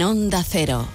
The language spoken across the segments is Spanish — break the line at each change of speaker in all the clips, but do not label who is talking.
Onda Cero.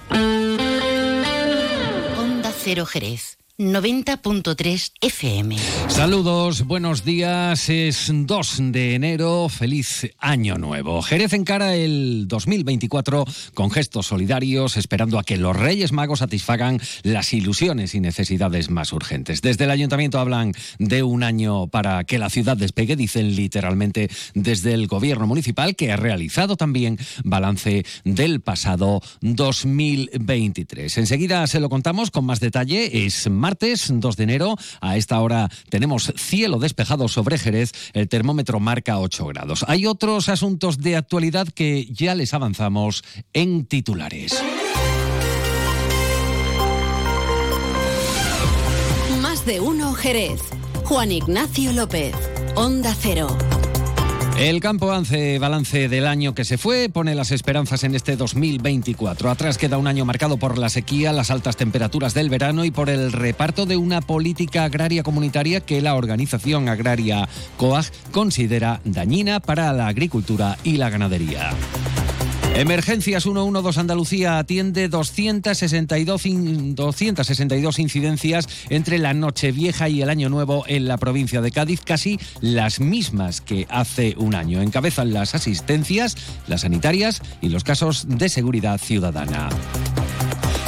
Onda Cero Jerez. 90.3 FM.
Saludos, buenos días. Es 2 de enero. Feliz año nuevo. Jerez encara el 2024 con gestos solidarios, esperando a que los Reyes Magos satisfagan las ilusiones y necesidades más urgentes. Desde el ayuntamiento hablan de un año para que la ciudad despegue, dicen literalmente desde el gobierno municipal, que ha realizado también balance del pasado 2023. Enseguida se lo contamos con más detalle. Es martes 2 de enero. A esta hora tenemos cielo despejado sobre Jerez. El termómetro marca 8 grados. Hay otros asuntos de actualidad que ya les avanzamos en titulares.
Más de uno Jerez. Juan Ignacio López. Onda Cero.
El campo balance del año que se fue, pone las esperanzas en este 2024. Atrás queda un año marcado por la sequía, las altas temperaturas del verano y por el reparto de una política agraria comunitaria que la organización agraria COAG considera dañina para la agricultura y la ganadería. Emergencias 112 Andalucía atiende 262, 262 incidencias entre la Nochevieja y el Año Nuevo en la provincia de Cádiz, casi las mismas que hace un año. Encabezan las asistencias, las sanitarias y los casos de seguridad ciudadana.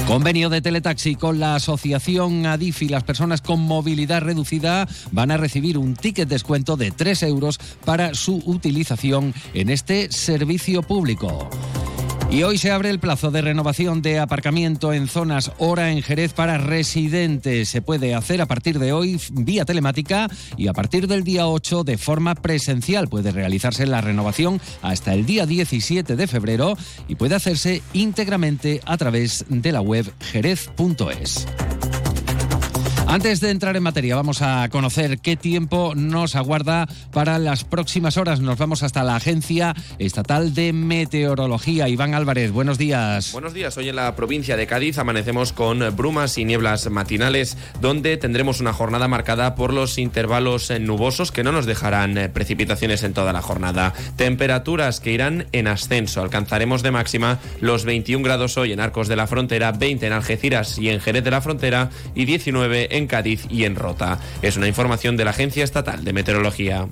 Convenio de teletaxi con la asociación ADIFI. Las personas con movilidad reducida van a recibir un ticket descuento de 3 euros para su utilización en este servicio público. Y hoy se abre el plazo de renovación de aparcamiento en zonas hora en Jerez para residentes. Se puede hacer a partir de hoy vía telemática y a partir del día 8 de forma presencial. Puede realizarse la renovación hasta el día 17 de febrero y puede hacerse íntegramente a través de la web jerez.es. Antes de entrar en materia, vamos a conocer qué tiempo nos aguarda para las próximas horas. Nos vamos hasta la Agencia Estatal de Meteorología. Iván Álvarez, buenos días.
Buenos días. Hoy en la provincia de Cádiz amanecemos con brumas y nieblas matinales, donde tendremos una jornada marcada por los intervalos nubosos que no nos dejarán precipitaciones en toda la jornada. Temperaturas que irán en ascenso. Alcanzaremos de máxima los 21 grados hoy en Arcos de la Frontera, 20 en Algeciras y en Jerez de la Frontera y 19 en Cádiz y en Rota. Es una información de la Agencia Estatal de Meteorología.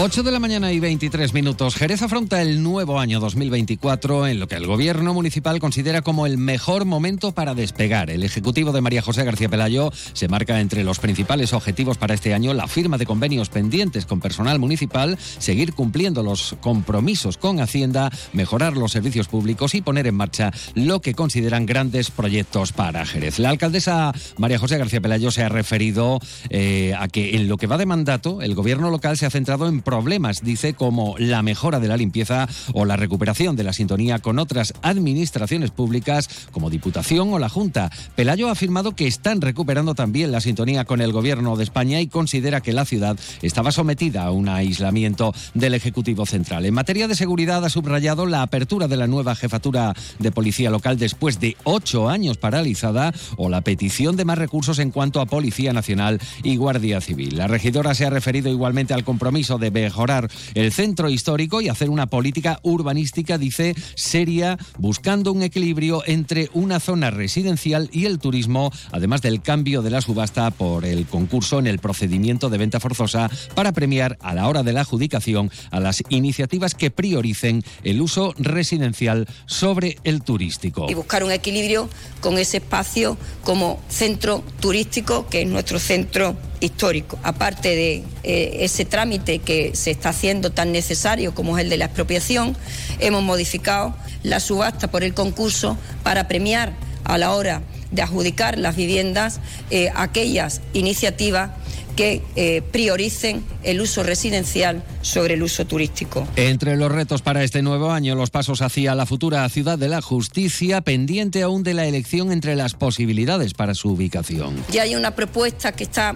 8 de la mañana y 23 minutos. Jerez afronta el nuevo año 2024 en lo que el gobierno municipal considera como el mejor momento para despegar. El ejecutivo de María José García Pelayo se marca entre los principales objetivos para este año la firma de convenios pendientes con personal municipal, seguir cumpliendo los compromisos con Hacienda, mejorar los servicios públicos y poner en marcha lo que consideran grandes proyectos para Jerez. La alcaldesa María José García Pelayo se ha referido eh, a que en lo que va de mandato el gobierno local se ha centrado en problemas, dice, como la mejora de la limpieza o la recuperación de la sintonía con otras administraciones públicas como Diputación o la Junta. Pelayo ha afirmado que están recuperando también la sintonía con el Gobierno de España y considera que la ciudad estaba sometida a un aislamiento del Ejecutivo Central. En materia de seguridad ha subrayado la apertura de la nueva jefatura de policía local después de ocho años paralizada o la petición de más recursos en cuanto a Policía Nacional y Guardia Civil. La regidora se ha referido igualmente al compromiso de mejorar el centro histórico y hacer una política urbanística, dice, seria, buscando un equilibrio entre una zona residencial y el turismo, además del cambio de la subasta por el concurso en el procedimiento de venta forzosa para premiar a la hora de la adjudicación a las iniciativas que prioricen el uso residencial sobre el turístico.
Y buscar un equilibrio con ese espacio como centro turístico, que es nuestro centro histórico. Aparte de eh, ese trámite que se está haciendo tan necesario como es el de la expropiación, hemos modificado la subasta por el concurso para premiar a la hora de adjudicar las viviendas eh, aquellas iniciativas que eh, prioricen el uso residencial sobre el uso turístico.
Entre los retos para este nuevo año, los pasos hacia la futura ciudad de la justicia, pendiente aún de la elección entre las posibilidades para su ubicación.
Ya hay una propuesta que está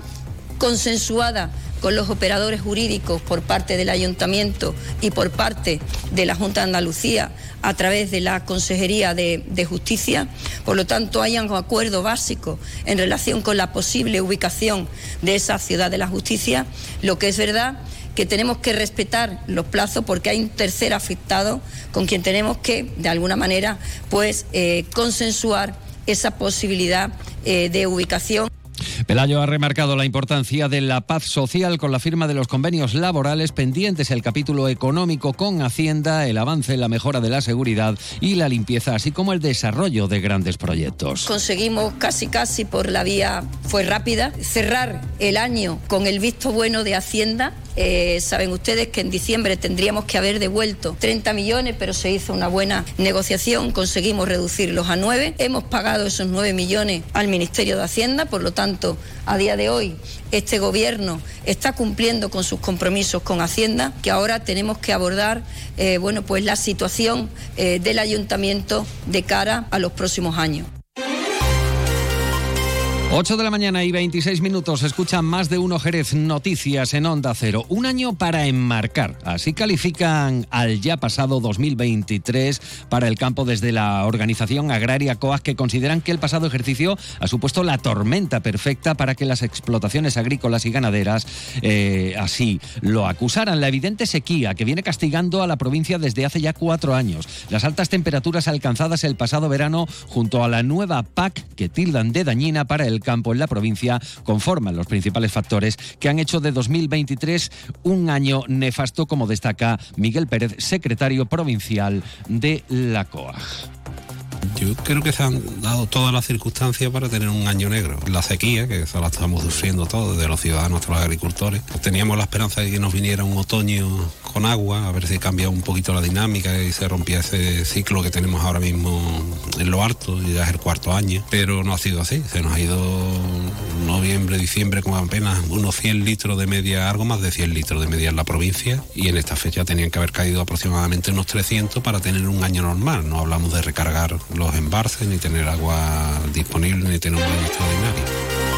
consensuada con los operadores jurídicos por parte del Ayuntamiento y por parte de la Junta de Andalucía a través de la Consejería de, Justicia. Por lo tanto, hay un acuerdo básico en relación con la posible ubicación de esa ciudad de la justicia. Lo que es verdad que tenemos que respetar los plazos porque hay un tercer afectado con quien tenemos que, de alguna manera, pues eh, consensuar esa posibilidad eh, de ubicación.
Pelayo ha remarcado la importancia de la paz social con la firma de los convenios laborales pendientes, el capítulo económico con Hacienda, el avance en la mejora de la seguridad y la limpieza, así como el desarrollo de grandes proyectos.
Conseguimos casi casi por la vía, fue rápida, cerrar el año con el visto bueno de Hacienda eh, saben ustedes que en diciembre tendríamos que haber devuelto 30 millones, pero se hizo una buena negociación, conseguimos reducirlos a 9. Hemos pagado esos 9 millones al Ministerio de Hacienda, por lo tanto, a día de hoy este gobierno está cumpliendo con sus compromisos con Hacienda, que ahora tenemos que abordar eh, bueno, pues la situación eh, del ayuntamiento de cara a los próximos años.
8 de la mañana y 26 minutos. Escuchan más de uno Jerez Noticias en Onda Cero. Un año para enmarcar. Así califican al ya pasado 2023 para el campo desde la organización agraria COAG, que consideran que el pasado ejercicio ha supuesto la tormenta perfecta para que las explotaciones agrícolas y ganaderas eh, así lo acusaran. La evidente sequía que viene castigando a la provincia desde hace ya cuatro años. Las altas temperaturas alcanzadas el pasado verano junto a la nueva PAC que tildan de dañina para el campo en la provincia conforman los principales factores que han hecho de 2023 un año nefasto, como destaca Miguel Pérez, secretario provincial de la COAG.
Yo creo que se han dado todas las circunstancias para tener un año negro. La sequía, que eso la estamos sufriendo todos, desde los ciudadanos hasta los agricultores. Teníamos la esperanza de que nos viniera un otoño con agua, a ver si cambia un poquito la dinámica y se rompía ese ciclo que tenemos ahora mismo en lo harto, ya es el cuarto año. Pero no ha sido así, se nos ha ido noviembre, diciembre con apenas unos 100 litros de media, algo más de 100 litros de media en la provincia y en esta fecha tenían que haber caído aproximadamente unos 300 para tener un año normal. No hablamos de recargar los embarces, ni tener agua disponible, ni tener un buen extraordinario.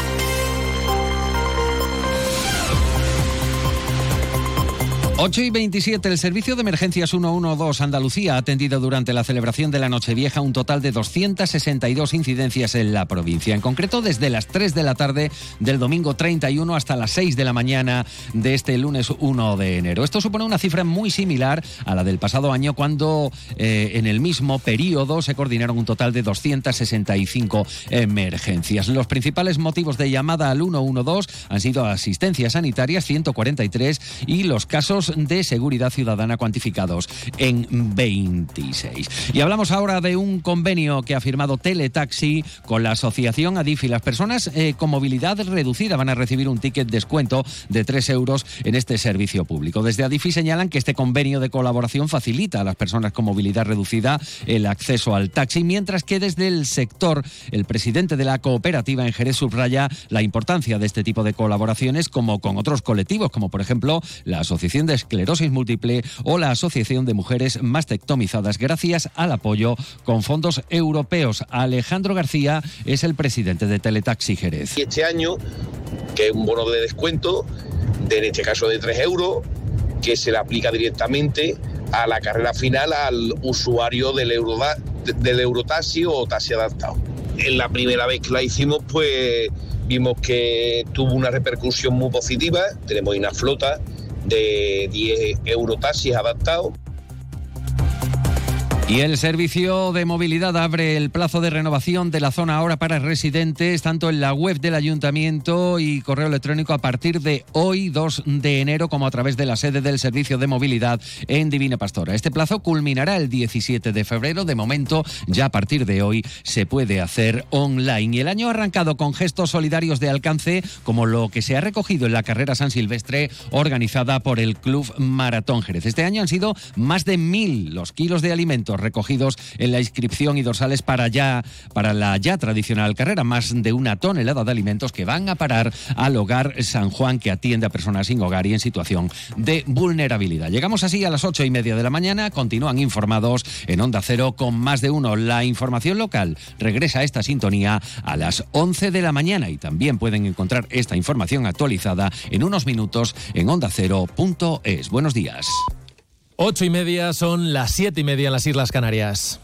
8 y 27, el Servicio de Emergencias 112 Andalucía ha atendido durante la celebración de la Nochevieja un total de 262 incidencias en la provincia. En concreto, desde las 3 de la tarde del domingo 31 hasta las 6 de la mañana de este lunes 1 de enero. Esto supone una cifra muy similar a la del pasado año, cuando eh, en el mismo periodo se coordinaron un total de 265 emergencias. Los principales motivos de llamada al 112 han sido asistencias sanitarias, 143, y los casos de seguridad ciudadana cuantificados en 26. Y hablamos ahora de un convenio que ha firmado Teletaxi con la asociación Adifi. Las personas eh, con movilidad reducida van a recibir un ticket descuento de 3 euros en este servicio público. Desde Adifi señalan que este convenio de colaboración facilita a las personas con movilidad reducida el acceso al taxi, mientras que desde el sector el presidente de la cooperativa en Jerez subraya la importancia de este tipo de colaboraciones como con otros colectivos, como por ejemplo la Asociación de Esclerosis Múltiple o la Asociación de Mujeres Mastectomizadas, gracias al apoyo con fondos europeos. Alejandro García es el presidente de Teletaxi Jerez.
Y este año, que es un bono de descuento, de, en este caso de 3 euros, que se le aplica directamente a la carrera final al usuario del, Euroda, del Eurotaxi o taxi adaptado. En la primera vez que la hicimos, pues vimos que tuvo una repercusión muy positiva. Tenemos una flota de 10 eurotaxis adaptados
y el servicio de movilidad abre el plazo de renovación de la zona ahora para residentes, tanto en la web del ayuntamiento y correo electrónico a partir de hoy, 2 de enero, como a través de la sede del servicio de movilidad en Divina Pastora. Este plazo culminará el 17 de febrero. De momento, ya a partir de hoy se puede hacer online. Y el año ha arrancado con gestos solidarios de alcance, como lo que se ha recogido en la carrera San Silvestre organizada por el Club Maratón Jerez. Este año han sido más de mil los kilos de alimentos recogidos en la inscripción y dorsales para ya para la ya tradicional carrera, más de una tonelada de alimentos que van a parar al hogar San Juan que atiende a personas sin hogar y en situación de vulnerabilidad. Llegamos así a las ocho y media de la mañana, continúan informados en Onda Cero con más de uno. La información local regresa a esta sintonía a las once de la mañana y también pueden encontrar esta información actualizada en unos minutos en ondacero.es. Buenos días.
Ocho y media son las siete y media en las Islas Canarias.